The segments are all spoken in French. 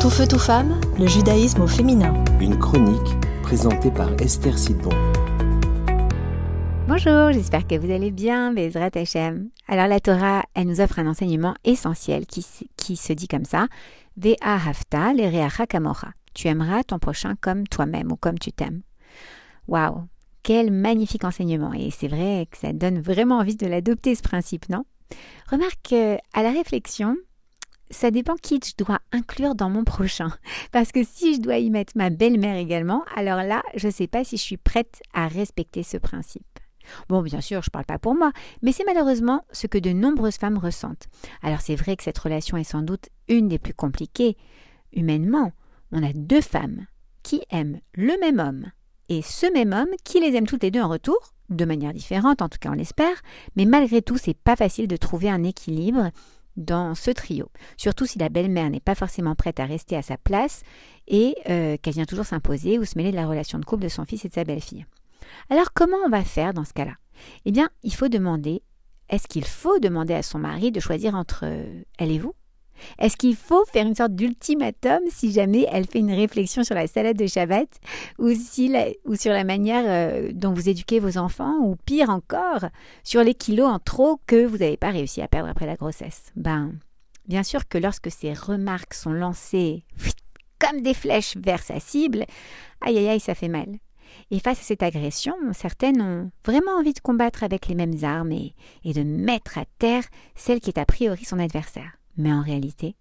Tout feu, tout femme, le judaïsme au féminin. Une chronique présentée par Esther Sidbon. Bonjour, j'espère que vous allez bien, Bezrat Hashem. Alors la Torah, elle nous offre un enseignement essentiel qui, qui se dit comme ça, Ve'a hafta le kamora. Tu aimeras ton prochain comme toi-même ou comme tu t'aimes. Waouh, quel magnifique enseignement et c'est vrai que ça donne vraiment envie de l'adopter ce principe, non? Remarque à la réflexion, ça dépend qui je dois inclure dans mon prochain. Parce que si je dois y mettre ma belle-mère également, alors là, je ne sais pas si je suis prête à respecter ce principe. Bon, bien sûr, je ne parle pas pour moi, mais c'est malheureusement ce que de nombreuses femmes ressentent. Alors c'est vrai que cette relation est sans doute une des plus compliquées. Humainement, on a deux femmes qui aiment le même homme et ce même homme qui les aime toutes les deux en retour, de manière différente, en tout cas on l'espère, mais malgré tout, c'est pas facile de trouver un équilibre dans ce trio. Surtout si la belle-mère n'est pas forcément prête à rester à sa place et euh, qu'elle vient toujours s'imposer ou se mêler de la relation de couple de son fils et de sa belle-fille. Alors comment on va faire dans ce cas-là? Eh bien, il faut demander, est-ce qu'il faut demander à son mari de choisir entre euh, elle et vous? Est-ce qu'il faut faire une sorte d'ultimatum si jamais elle fait une réflexion sur la salade de Shabbat ou, sur la manière euh, dont vous éduquez vos enfants ou pire encore, sur les kilos en trop que vous n'avez pas réussi à perdre après la grossesse? Ben, bien sûr que lorsque ces remarques sont lancées comme des flèches vers sa cible, aïe aïe aïe, ça fait mal. Et face à cette agression, certaines ont vraiment envie de combattre avec les mêmes armes et de mettre à terre celle qui est a priori son adversaire. Mais en réalité,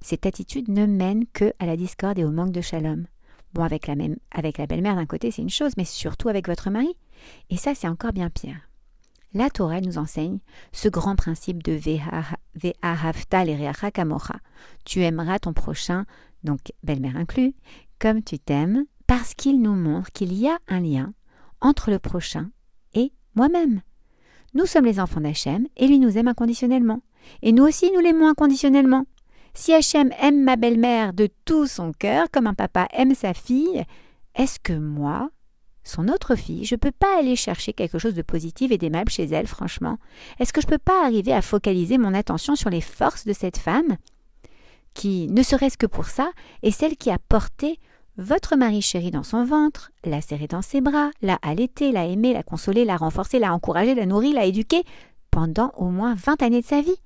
cette attitude ne mène que à la discorde et au manque de shalom. Bon, avec la, même, avec la belle-mère d'un côté, c'est une chose, mais surtout avec votre mari. Et ça, c'est encore bien pire. La Torah nous enseigne ce grand principe de Ve'ahavta l'ereacha kamocha. Tu aimeras ton prochain, donc belle-mère inclus, comme tu t'aimes, parce qu'il nous montre qu'il y a un lien entre le prochain et moi-même. Nous sommes les enfants d'Hachem et lui nous aime inconditionnellement. Et nous aussi, nous l'aimons inconditionnellement. Si Hachem aime ma belle-mère de tout son cœur, comme un papa aime sa fille, est-ce que moi, son autre fille, je ne peux pas aller chercher quelque chose de positif et d'aimable chez elle, franchement? Est-ce que je ne peux pas arriver à focaliser mon attention sur les forces de cette femme, qui, ne serait-ce que pour ça, est celle qui a porté votre mari chéri dans son ventre, l'a serré dans ses bras, l'a allaité, l'a aimé, l'a consolé, l'a renforcé, l'a encouragé, l'a nourri, l'a éduqué, pendant au moins vingt années de sa vie?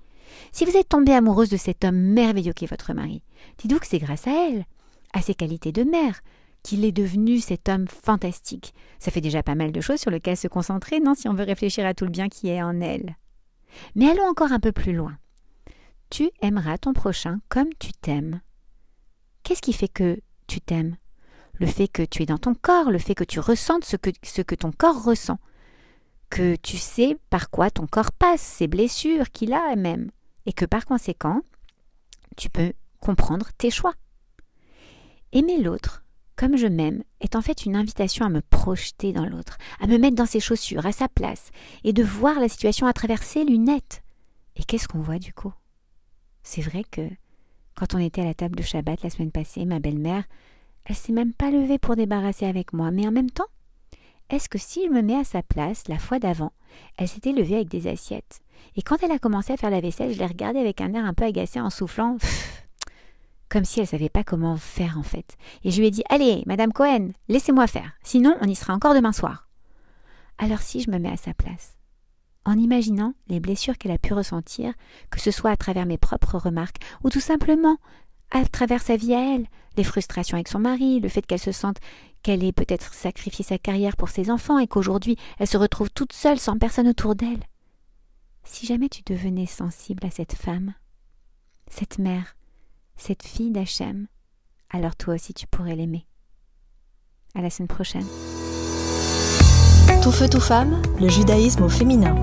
Si vous êtes tombée amoureuse de cet homme merveilleux qui est votre mari, dites-vous que c'est grâce à elle, à ses qualités de mère, qu'il est devenu cet homme fantastique. Ça fait déjà pas mal de choses sur lesquelles se concentrer, non, si on veut réfléchir à tout le bien qui est en elle. Mais allons encore un peu plus loin. Tu aimeras ton prochain comme tu t'aimes. Qu'est-ce qui fait que tu t'aimes? Le fait que tu es dans ton corps, le fait que tu ressentes ce que, ce que ton corps ressent, que tu sais par quoi ton corps passe, ses blessures qu'il a même et que par conséquent, tu peux comprendre tes choix. Aimer l'autre, comme je m'aime, est en fait une invitation à me projeter dans l'autre, à me mettre dans ses chaussures, à sa place, et de voir la situation à travers ses lunettes. Et qu'est-ce qu'on voit du coup? C'est vrai que quand on était à la table de Shabbat la semaine passée, ma belle-mère, elle s'est même pas levée pour débarrasser avec moi, mais en même temps, est-ce que si je me mets à sa place, la fois d'avant, elle s'était levée avec des assiettes Et quand elle a commencé à faire la vaisselle, je l'ai regardée avec un air un peu agacé en soufflant, comme si elle savait pas comment faire en fait. Et je lui ai dit Allez, Madame Cohen, laissez-moi faire, sinon on y sera encore demain soir. Alors si je me mets à sa place, en imaginant les blessures qu'elle a pu ressentir, que ce soit à travers mes propres remarques, ou tout simplement à travers sa vie à elle, les frustrations avec son mari, le fait qu'elle se sente qu'elle ait peut-être sacrifié sa carrière pour ses enfants et qu'aujourd'hui elle se retrouve toute seule sans personne autour d'elle. Si jamais tu devenais sensible à cette femme, cette mère, cette fille d'Hachem, alors toi aussi tu pourrais l'aimer. À la semaine prochaine. Tout feu, tout femme, le judaïsme au féminin.